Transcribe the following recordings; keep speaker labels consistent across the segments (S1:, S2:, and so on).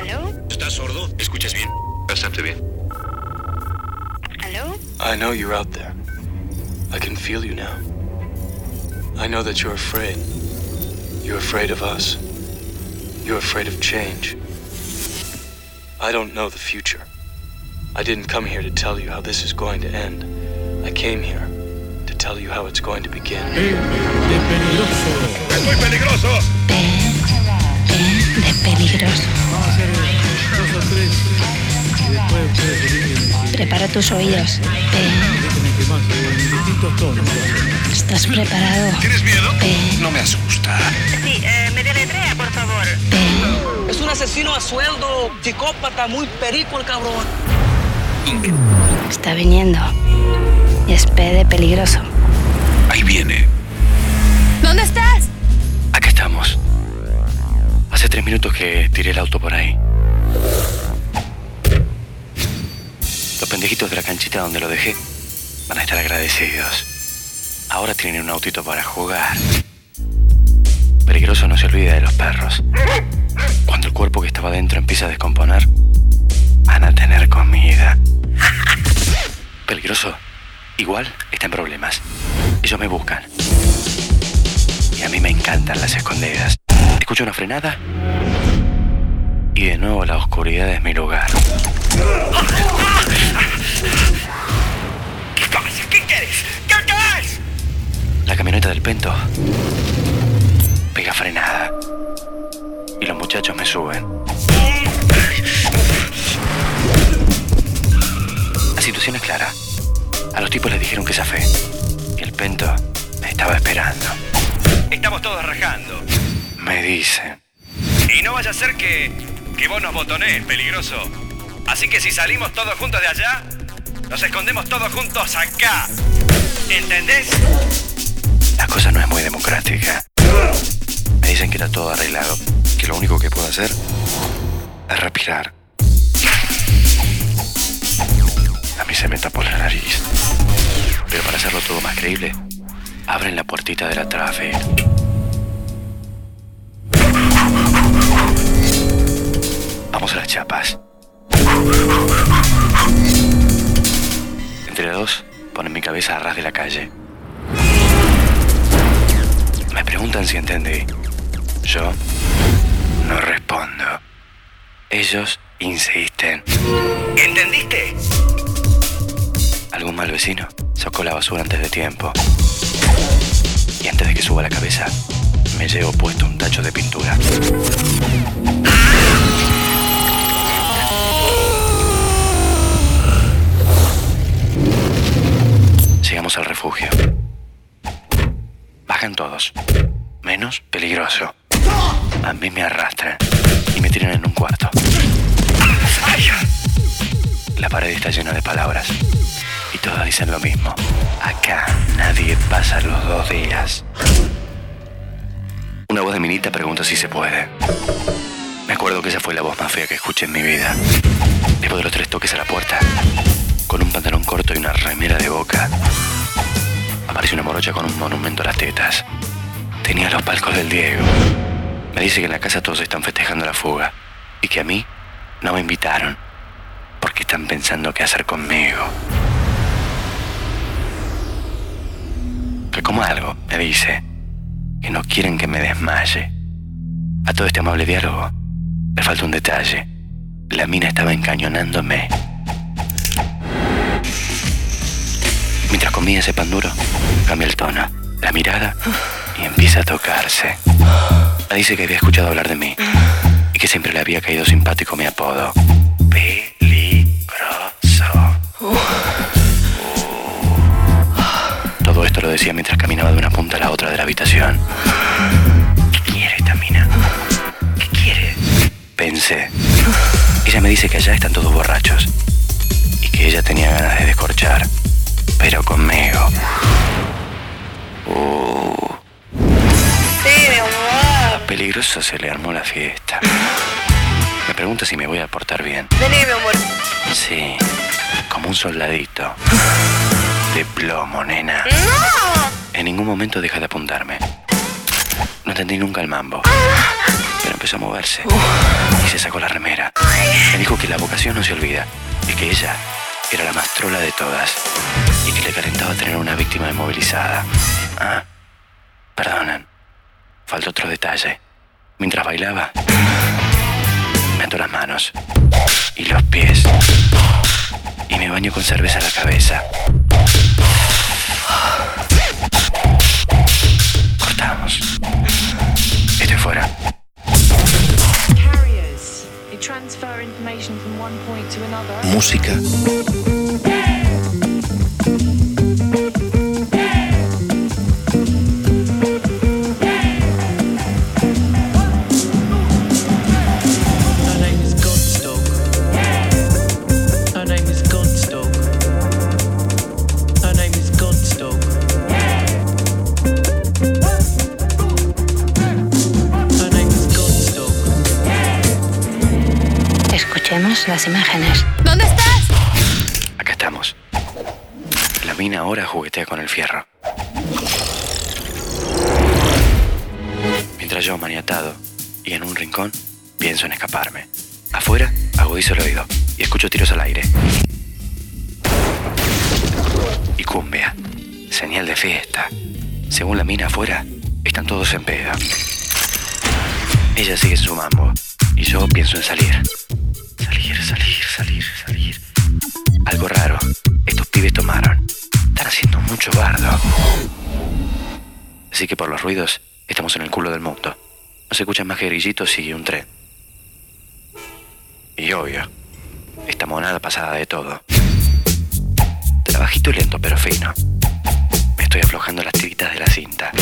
S1: ¿Aló?
S2: ¿Estás sordo? ¿Escuchas bien?
S3: Bastante bien.
S1: ¿Aló?
S4: I know you're out there. I can feel you now. I know that you're afraid. You're afraid of us. You're afraid of change. I don't know the future. I didn't come here to tell you how this is going to end. I came here to tell you how it's going to begin.
S5: de peligroso.
S2: ¡Es muy peligroso!
S5: Ustedes eligen
S6: Prepara tus oídos. ¿Estás preparado?
S2: ¿Tienes miedo? No me asusta.
S1: Sí, eh, me deletrea, por favor.
S7: Es un asesino a sueldo, psicópata, muy perico el cabrón.
S6: Está viniendo. Y es P de peligroso.
S2: Ahí viene.
S6: ¿Dónde estás?
S4: Tres minutos que tiré el auto por ahí. Los pendejitos de la canchita donde lo dejé van a estar agradecidos. Ahora tienen un autito para jugar. Peligroso no se olvida de los perros. Cuando el cuerpo que estaba dentro empieza a descomponer, van a tener comida. Peligroso, igual está en problemas. Ellos me buscan. Y a mí me encantan las escondidas. Escucho una frenada. Y de nuevo la oscuridad es mi lugar.
S2: ¿Qué pasa? ¿Qué quieres? ¿Qué quieres?
S4: La camioneta del Pento pega frenada. Y los muchachos me suben. La situación es clara. A los tipos les dijeron que zafé. Y el Pento me estaba esperando.
S2: Estamos todos rajando.
S4: Me dicen.
S2: Y no vaya a ser que, que vos nos botonees, peligroso. Así que si salimos todos juntos de allá, nos escondemos todos juntos acá. ¿Entendés?
S4: La cosa no es muy democrática. Me dicen que está todo arreglado. Que lo único que puedo hacer es respirar. A mí se me tapó la nariz. Pero para hacerlo todo más creíble, abren la puertita de la traffic. Vamos a las chapas. Entre dos, ponen mi cabeza a ras de la calle. Me preguntan si entendí. Yo no respondo. Ellos insisten.
S2: ¿Entendiste?
S4: Algún mal vecino sacó la basura antes de tiempo. Y antes de que suba la cabeza, me llevo puesto un tacho de pintura. Llegamos al refugio. Bajan todos, menos peligroso. A mí me arrastran y me tiran en un cuarto. La pared está llena de palabras y todas dicen lo mismo. Acá nadie pasa los dos días. Una voz de minita pregunta si se puede. Me acuerdo que esa fue la voz más fea que escuché en mi vida. Remera de boca, apareció una morocha con un monumento a las tetas. Tenía los palcos del Diego. Me dice que en la casa todos están festejando la fuga y que a mí no me invitaron porque están pensando qué hacer conmigo. Que como algo, me dice, que no quieren que me desmaye. A todo este amable diálogo le falta un detalle. La mina estaba encañonándome. Mientras comía ese pan duro, cambia el tono, la mirada y empieza a tocarse. Me dice que había escuchado hablar de mí y que siempre le había caído simpático mi apodo. Peligroso. Todo esto lo decía mientras caminaba de una punta a la otra de la habitación. ¿Qué quiere esta mina? ¿Qué quiere? Pensé. Ella me dice que allá están todos borrachos y que ella tenía ganas de descorchar, pero conmigo. Uh,
S1: Sí, mi amor.
S4: a peligroso se le armó la fiesta. Me pregunta si me voy a portar bien.
S1: Vení, mi amor.
S4: Sí, como un soldadito. De plomo, nena. En ningún momento deja de apuntarme. No entendí nunca el mambo. Pero empezó a moverse y se sacó la remera. Me dijo que la vocación no se olvida y que ella era la más trola de todas y que le calentaba tener una víctima inmovilizada. Ah, perdonen, falta otro detalle. Mientras bailaba, me ató las manos y los pies y me baño con cerveza la cabeza. Cortamos. Estoy fuera.
S3: Transfer information from one point to another.
S8: Música.
S6: Las imágenes. ¿Dónde estás?
S4: Acá estamos. La mina ahora juguetea con el fierro. Mientras yo, maniatado y en un rincón, pienso en escaparme. Afuera, agudizo el oído y escucho tiros al aire. Y cumbia. Señal de fiesta. Según la mina afuera, están todos en peda. Ella sigue su mambo y yo pienso en salir. Salir, salir, salir, salir. Algo raro. Estos pibes tomaron. Están haciendo mucho bardo. Así que por los ruidos, estamos en el culo del mundo. No se escuchan más que grillitos y un tren. Y obvio, esta monada pasada de todo. Trabajito y lento pero fino. Me estoy aflojando las tiritas de la cinta.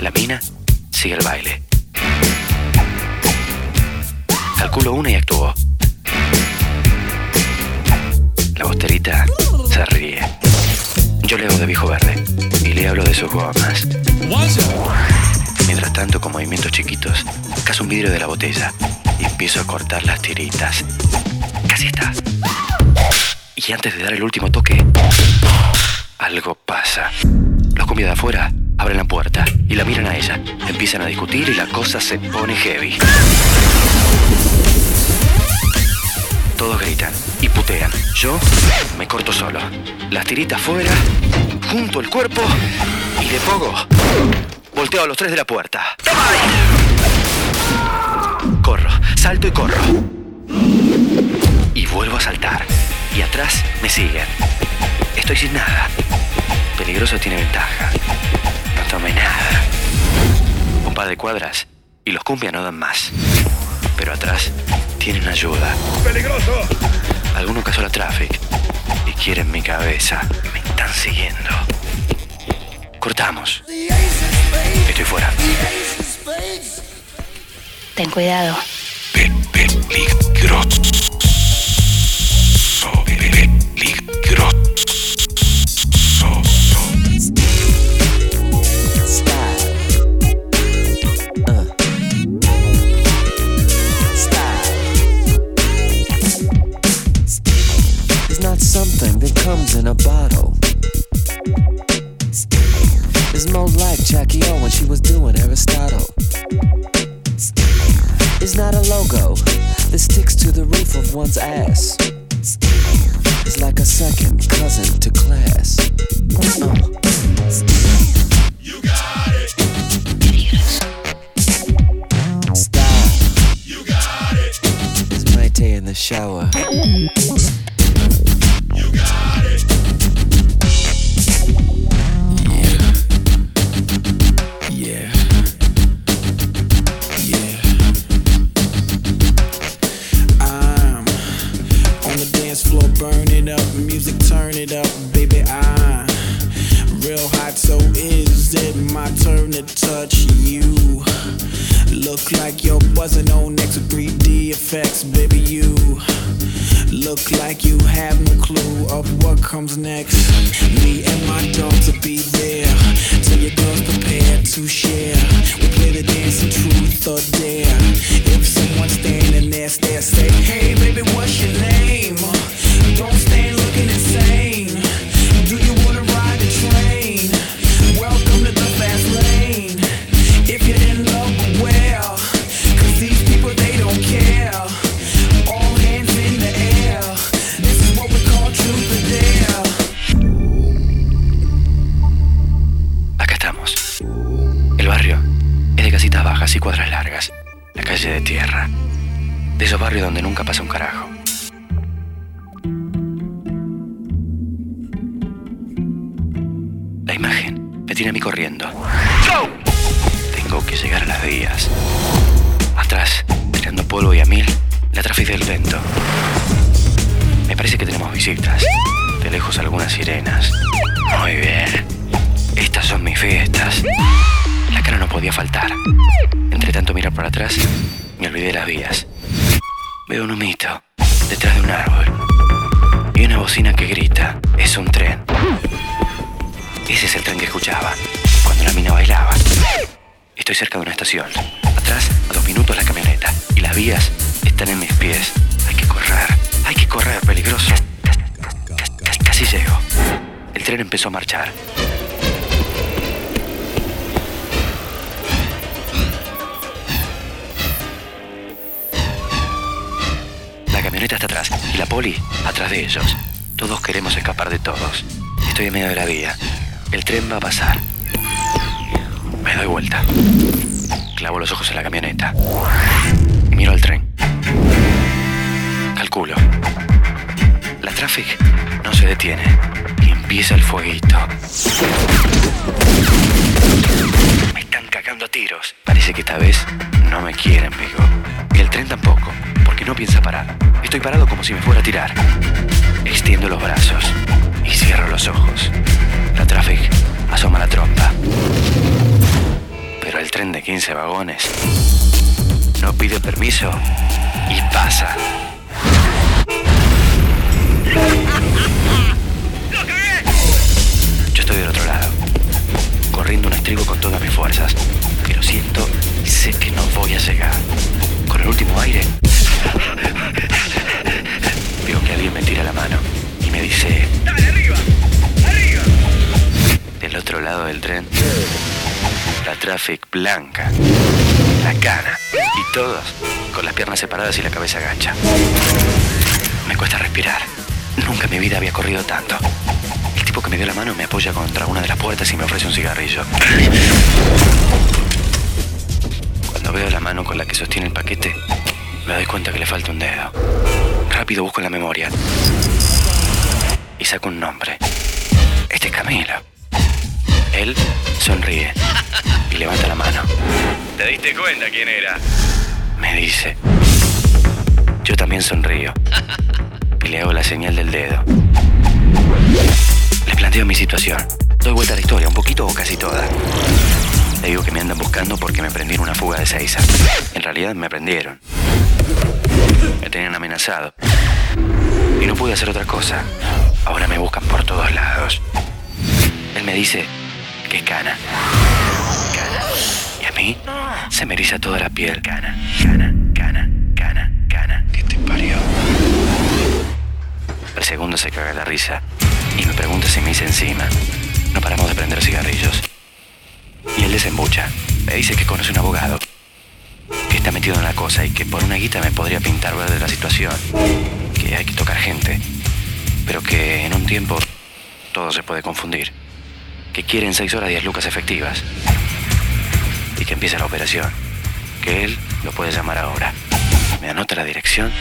S4: La mina sigue el baile. Calculo una y actúo. La bosterita se ríe. Yo le hago de viejo verde y le hablo de sus gomas. Mientras tanto, con movimientos chiquitos, caso un vidrio de la botella y empiezo a cortar las tiritas. Casi está. Y antes de dar el último toque, algo pasa. Los cumbias de afuera abren la puerta y la miran a ella. Empiezan a discutir y la cosa se pone heavy. Todos gritan y putean. Yo me corto solo. Las tiritas fuera, junto el cuerpo y de poco volteo a los tres de la puerta. Corro, salto y corro. Y vuelvo a saltar. Y atrás me siguen. Estoy sin nada. Peligroso tiene ventaja. No tomé nada. Un par de cuadras y los cumbia no dan más. Pero atrás tienen ayuda.
S2: ¡Peligroso!
S4: Alguno casó la traffic y quieren mi cabeza. Me están siguiendo. Cortamos. Estoy fuera.
S6: Ten cuidado.
S4: Peligroso.
S9: Comes in a bottle. It's more like Jackie O when she was doing Aristotle. It's not a logo that sticks to the roof of one's ass. It's like a second cousin to class. Uh. You got it. Style. You got it. It's Mayte in the shower. It up, music turn it up, baby. I'm real hot, so is it my turn to touch you? Look like you're buzzing on X with 3D effects, baby. You look like you have no clue of what comes next. Me and my dogs will be there till your girls prepared to share. We play the dance of truth or dare. If someone's standing there, stare, say, Hey, baby, what's your name? Don't stand looking insane.
S4: Entre tanto mirar para atrás, me olvidé las vías. Veo un humito detrás de un árbol. Y una bocina que grita. Es un tren. Ese es el tren que escuchaba cuando la mina bailaba. Estoy cerca de una estación. Atrás, a dos minutos, la camioneta. Y las vías están en mis pies. Hay que correr. Hay que correr, peligroso. Casi llego. El tren empezó a marchar. Está atrás y la poli atrás de ellos. Todos queremos escapar de todos. Estoy en medio de la vía. El tren va a pasar. Me doy vuelta. Clavo los ojos en la camioneta. Miro al tren. Calculo. La traffic no se detiene. Y empieza el fueguito. Me están cagando a tiros. Parece que esta vez no me quieren, amigo. Y el tren tampoco, no piensa parar. Estoy parado como si me fuera a tirar. Extiendo los brazos y cierro los ojos. La traffic asoma la trompa. Pero el tren de 15 vagones no pide permiso y pasa. Yo estoy del otro lado, corriendo un estribo con todas mis fuerzas, pero siento y sé que no voy a traffic blanca, la cana y todos con las piernas separadas y la cabeza agacha. Me cuesta respirar. Nunca en mi vida había corrido tanto. El tipo que me dio la mano me apoya contra una de las puertas y me ofrece un cigarrillo. Cuando veo la mano con la que sostiene el paquete, me doy cuenta que le falta un dedo. Rápido busco en la memoria y saco un nombre. Este es Camilo. Él sonríe y levanta la mano.
S2: ¿Te diste cuenta quién era?
S4: Me dice. Yo también sonrío y le hago la señal del dedo. Le planteo mi situación. Doy vuelta a la historia, un poquito o casi toda. Le digo que me andan buscando porque me prendí en una fuga de Seiza. En realidad me prendieron. Me tenían amenazado. Y no pude hacer otra cosa. Ahora me buscan por todos lados. Él me dice que es cana. Cana. Y a mí se me eriza toda la piel. Cana, cana, cana, cana, cana. ¿Qué te parió? El segundo se caga la risa y me pregunta si me hice encima. No paramos de prender cigarrillos. Y él desembucha. Me dice que conoce un abogado. Que está metido en la cosa y que por una guita me podría pintar verde la situación. Que hay que tocar gente. Pero que en un tiempo todo se puede confundir. Que quieren 6 horas 10 lucas efectivas. Y que empiece la operación. Que él lo puede llamar ahora. Me anota la dirección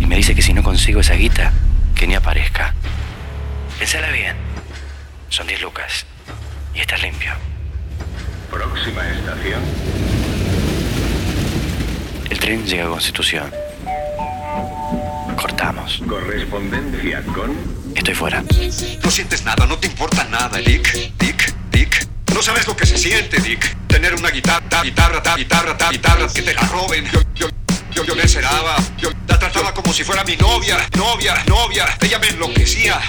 S4: y me dice que si no consigo esa guita, que ni aparezca. Pensala bien. Son 10 lucas. Y estás limpio.
S2: Próxima estación.
S4: El tren llega a Constitución. Cortamos.
S2: Correspondencia con.
S4: Estoy fuera.
S8: No sientes nada, no te importa nada, Dick. Dick, Dick. No sabes lo que se siente, Dick. Tener una guitarra, ta, guitarra, ta, guitarra, ta, guitarra, que te la roben. Yo, yo, yo, yo le. Yo la trataba como si fuera mi novia, novia, novia. Ella me enloquecía.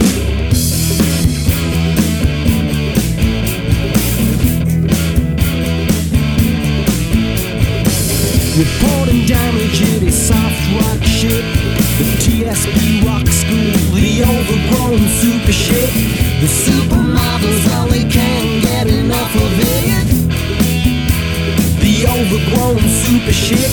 S9: Reporting damage, it is soft rock shit. The TSP rock school, overgrown super shit. The supermodels only can get enough of it. The overgrown super shit.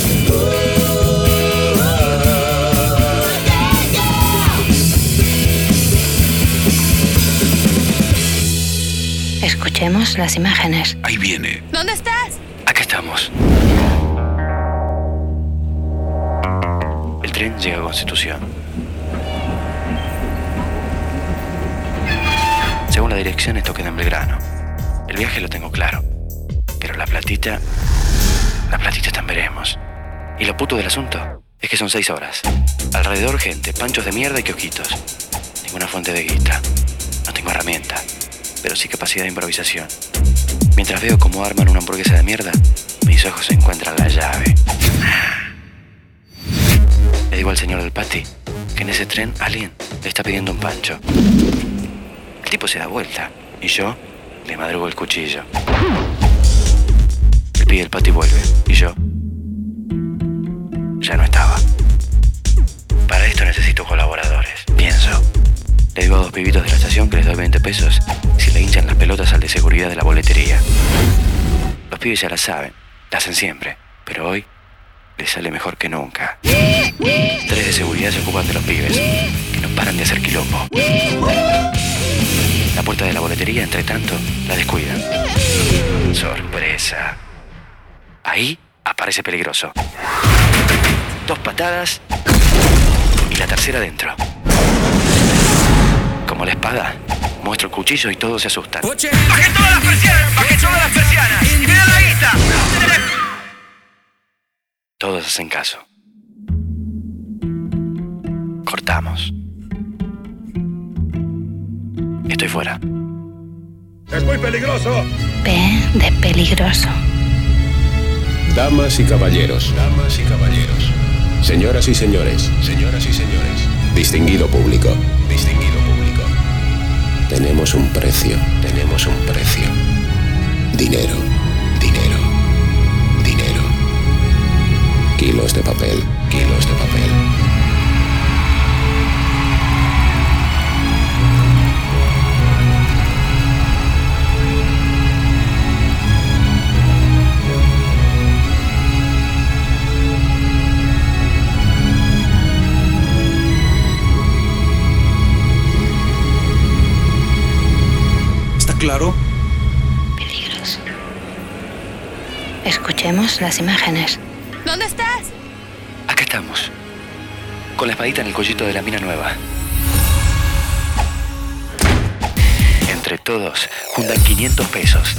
S6: Escuchemos las imágenes.
S8: Ahí viene.
S6: ¿Dónde estás?
S4: Aquí estamos. El tren llega a Constitución. Según la dirección, esto queda en Belgrano. El viaje lo tengo claro. Pero la platita. La platita está en veremos. Y lo puto del asunto es que son seis horas. Alrededor gente, panchos de mierda y quioquitos. Ninguna fuente de guita. No tengo herramienta, pero sí capacidad de improvisación. Mientras veo cómo arman una hamburguesa de mierda, mis ojos encuentran la llave. Le digo al señor del pati que en ese tren alguien le está pidiendo un pancho. El tipo se da vuelta y yo le madrugo el cuchillo. El pibe del pati vuelve y yo ya no estaba. Para esto necesito colaboradores, pienso. Le digo a dos pibitos de la estación que les doy 20 pesos si le hinchan las pelotas al de seguridad de la boletería. Los pibes ya la saben, la hacen siempre, pero hoy les sale mejor que nunca. Tres de seguridad se ocupan de los pibes, que no paran de hacer quilombo. La puerta de la boletería, entre tanto, la descuidan. Sorpresa. Ahí aparece peligroso. Dos patadas y la tercera dentro. Como la espada, muestro el cuchillo y todos se asustan.
S2: ¡Bajen todas las persianas! ¡Bajen todas las persianas! ¡Y me da la guita!
S4: Todos hacen caso. Cortamos. Estoy fuera.
S10: ¡Es muy peligroso!
S6: P de peligroso.
S11: Damas y caballeros. Damas y caballeros. Señoras y señores. Señoras y señores. Distinguido público. Distinguido público. Tenemos un precio. Tenemos un precio. Dinero. Dinero. Dinero. Kilos de papel. Kilos
S6: Escuchemos las imágenes.
S3: ¿Dónde estás?
S4: Acá estamos. Con la espadita en el collito de la mina nueva. Entre todos, juntan 500 pesos.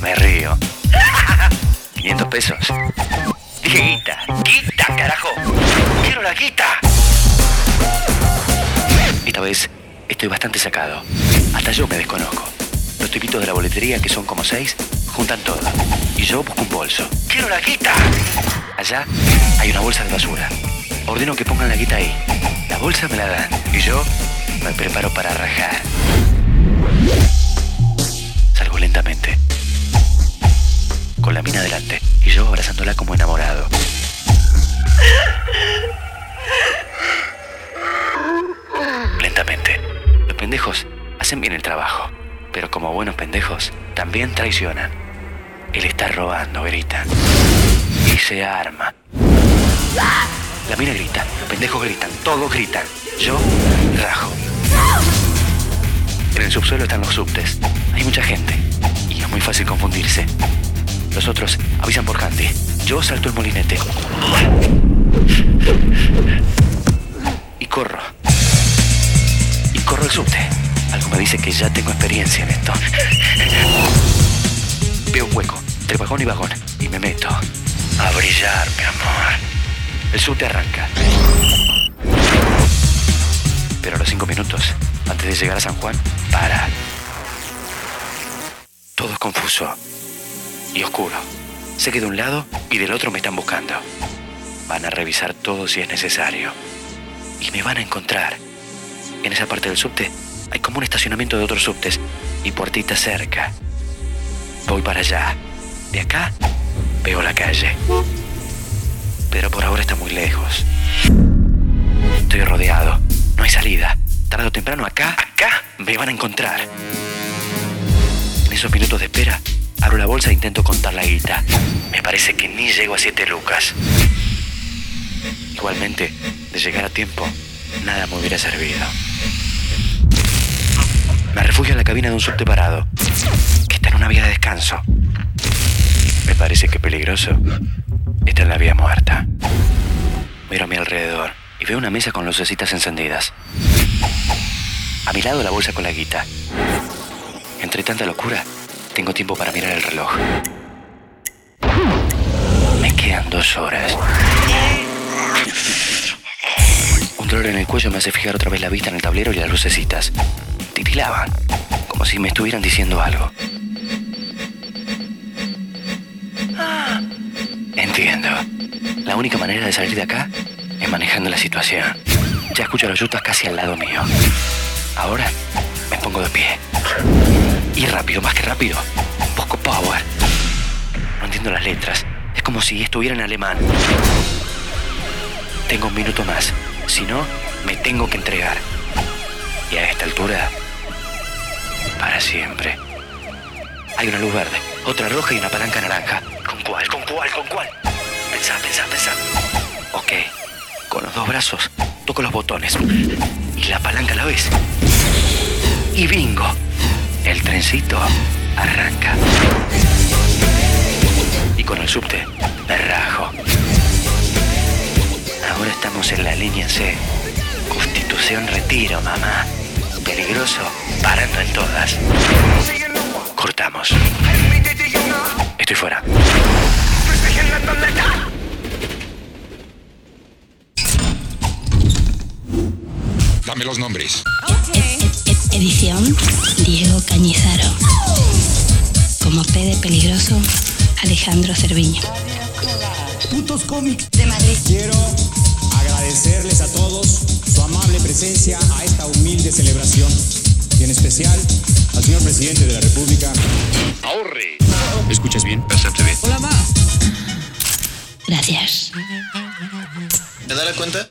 S4: Me río. ¿500 pesos? Dije guita. ¡Guita, carajo! ¡Quiero la guita! Esta vez estoy bastante sacado. Hasta yo me desconozco. Los tipitos de la boletería, que son como seis, juntan todo. Y yo busco un bolso. ¡Quiero la guita! Allá hay una bolsa de basura. Ordeno que pongan la guita ahí. La bolsa me la dan. Y yo me preparo para rajar. Salgo lentamente. Con la mina delante. Y yo abrazándola como enamorado. Lentamente. Los pendejos hacen bien el trabajo. Pero como buenos pendejos, también traicionan. Él está robando, gritan. Y se arma. La mina grita, los pendejos gritan, todos gritan. Yo rajo. En el subsuelo están los subtes. Hay mucha gente. Y es muy fácil confundirse. Los otros avisan por Handy. Yo salto el molinete. Y corro. Y corro el subte. Algo me dice que ya tengo experiencia en esto. Veo un hueco, entre vagón y vagón, y me meto. A brillar, mi amor. El subte arranca. Pero a los cinco minutos, antes de llegar a San Juan, para. Todo es confuso y oscuro. Sé que de un lado y del otro me están buscando. Van a revisar todo si es necesario. Y me van a encontrar. En esa parte del subte hay como un estacionamiento de otros subtes y puertitas cerca. Voy para allá. De acá veo la calle. Pero por ahora está muy lejos. Estoy rodeado. No hay salida. Tarde o temprano acá, acá, me van a encontrar. En esos minutos de espera, abro la bolsa e intento contar la guita. Me parece que ni llego a siete lucas. Igualmente, de llegar a tiempo, nada me hubiera servido. Me refugio en la cabina de un subte parado, que está en una vía de descanso. Me parece que peligroso está en la vía muerta. Miro a mi alrededor y veo una mesa con lucecitas encendidas. A mi lado la bolsa con la guita. Entre tanta locura, tengo tiempo para mirar el reloj. Me quedan dos horas. Un dolor en el cuello me hace fijar otra vez la vista en el tablero y las lucecitas. Titilaban, como si me estuvieran diciendo algo. Ah, Entiendo. La única manera de salir de acá es manejando la situación. Ya escucho a los yutas casi al lado mío. Ahora me pongo de pie. Y rápido, más que rápido. Poco power. No entiendo las letras. Es como si estuviera en alemán. Tengo un minuto más. Si no, me tengo que entregar. Y a esta altura, para siempre. Hay una luz verde, otra roja y una palanca naranja. ¿Con cuál? ¿Con cuál? ¿Con cuál? Pensá, pensá, pensá. Ok. Con los dos brazos toco los botones. Y la palanca a la vez. Y bingo. El trencito arranca. Y con el subte me rajo. Ahora estamos en la línea C. Constitución retiro, mamá. Peligroso, parando en todas. Cortamos. Estoy fuera.
S12: Dame los nombres.
S6: Edición Diego Cañizaro. Como P de peligroso, Alejandro Cerviño.
S13: Putos cómics de Madrid. Quiero agradecerles a todos su amable presencia a esta humilde celebración y en especial al señor presidente de la República.
S12: Ahorre.
S11: ¿Escuchas bien? Bastante bien.
S13: Hola, ma.
S6: Gracias.
S14: ¿Te das cuenta?